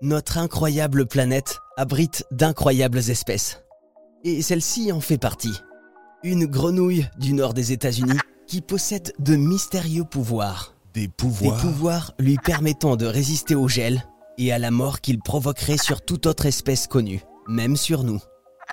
Notre incroyable planète abrite d'incroyables espèces. Et celle-ci en fait partie. Une grenouille du nord des États-Unis qui possède de mystérieux pouvoirs. Des pouvoirs. Des pouvoirs lui permettant de résister au gel et à la mort qu'il provoquerait sur toute autre espèce connue, même sur nous.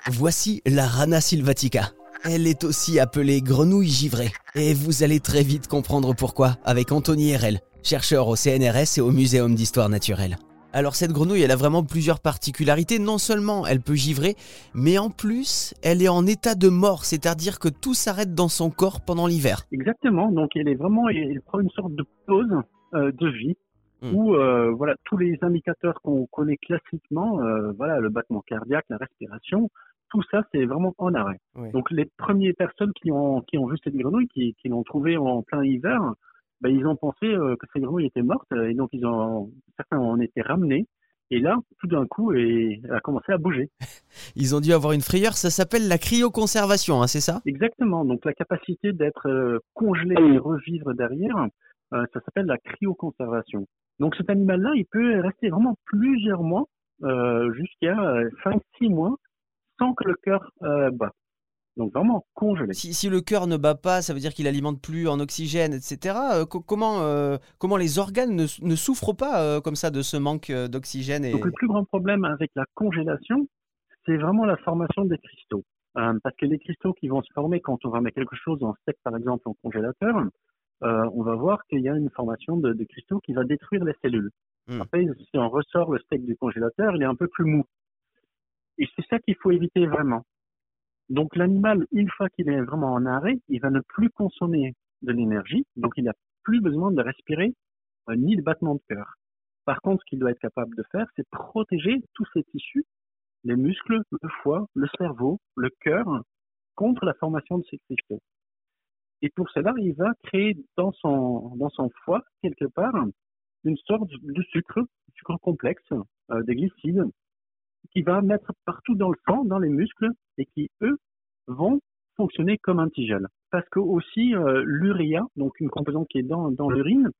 Voici la Rana sylvatica. Elle est aussi appelée grenouille givrée. Et vous allez très vite comprendre pourquoi avec Anthony Herel, chercheur au CNRS et au Muséum d'histoire naturelle. Alors cette grenouille, elle a vraiment plusieurs particularités. Non seulement elle peut givrer, mais en plus, elle est en état de mort, c'est-à-dire que tout s'arrête dans son corps pendant l'hiver. Exactement. Donc elle est vraiment, elle prend une sorte de pause euh, de vie Hmm. où euh, voilà tous les indicateurs qu'on connaît classiquement, euh, voilà le battement cardiaque, la respiration, tout ça c'est vraiment en arrêt. Oui. Donc les premières personnes qui ont qui ont vu cette grenouille, qui, qui l'ont trouvée en plein hiver, ben, ils ont pensé euh, que cette grenouille était morte et donc ils ont certains en étaient ramenés. Et là, tout d'un coup, elle a commencé à bouger. Ils ont dû avoir une frayeur, ça s'appelle la cryoconservation, hein, c'est ça? Exactement. Donc la capacité d'être euh, congelé et revivre derrière, euh, ça s'appelle la cryoconservation. Donc cet animal-là, il peut rester vraiment plusieurs mois, euh, jusqu'à 5-6 mois, sans que le cœur euh, bat. Donc vraiment congelé. si, si le cœur ne bat pas, ça veut dire qu'il alimente plus en oxygène, etc. Euh, co- comment, euh, comment les organes ne, ne souffrent pas euh, comme ça de ce manque d'oxygène et... Donc le plus grand problème avec la congélation, c'est vraiment la formation des cristaux. Parce que les cristaux qui vont se former quand on va mettre quelque chose en steak, par exemple, en congélateur, on va voir qu'il y a une formation de, de cristaux qui va détruire les cellules. Hmm. Après, si on ressort le steak du congélateur, il est un peu plus mou. Et c'est ça qu'il faut éviter vraiment. Donc l'animal, une fois qu'il est vraiment en arrêt, il va ne plus consommer de l'énergie, donc il n'a plus besoin de respirer euh, ni de battement de cœur. Par contre, ce qu'il doit être capable de faire, c'est protéger tous ces tissus, les muscles, le foie, le cerveau, le cœur, contre la formation de ces cristaux. Et pour cela, il va créer dans son, dans son foie, quelque part, une sorte de sucre, sucre complexe, euh, des glycides, qui va mettre partout dans le sang, dans les muscles, et qui, eux, vont fonctionner comme antigel. Parce que aussi, euh, l'uréa, donc une composante qui est dans, dans l'urine,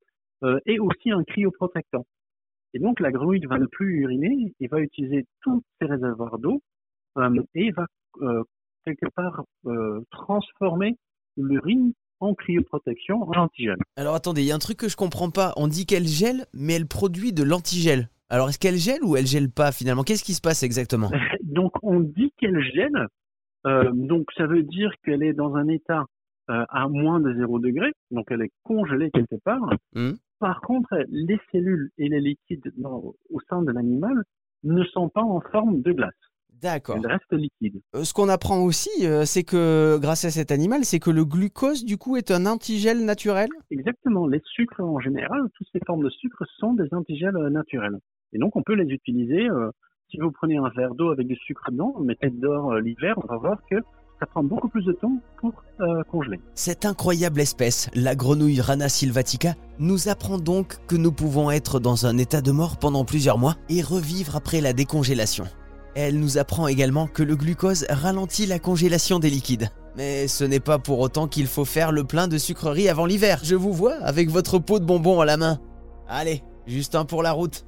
euh, est aussi un cryoprotectant. Et donc, la grenouille va ne plus uriner et va utiliser tous ses réservoirs d'eau euh, et va euh, quelque part euh, transformer l'urine en cryoprotection, en antigène. Alors attendez, il y a un truc que je comprends pas. On dit qu'elle gèle, mais elle produit de l'antigel. Alors est-ce qu'elle gèle ou elle gèle pas finalement? Qu'est-ce qui se passe exactement? Donc, on dit qu'elle gèle. Euh, donc, ça veut dire qu'elle est dans un état euh, à moins de 0 degré. Donc, elle est congelée quelque part. Hmm. Par contre, les cellules et les liquides dans- au sein de l'animal ne sont pas en forme de glace. D'accord. Elles restent liquides. Euh, Ce qu'on apprend aussi, euh, c'est que grâce à cet animal, c'est que le glucose du coup est un antigel naturel. Exactement. Les sucres en général, toutes ces formes de sucre sont des antigels euh, naturels. Et donc, on peut les utiliser. si vous prenez un verre d'eau avec du sucre dedans, mettez dehors l'hiver, on va voir que ça prend beaucoup plus de temps pour euh, congeler. Cette incroyable espèce, la grenouille Rana sylvatica, nous apprend donc que nous pouvons être dans un état de mort pendant plusieurs mois et revivre après la décongélation. Elle nous apprend également que le glucose ralentit la congélation des liquides. Mais ce n'est pas pour autant qu'il faut faire le plein de sucreries avant l'hiver. Je vous vois avec votre pot de bonbons à la main. Allez, juste un pour la route.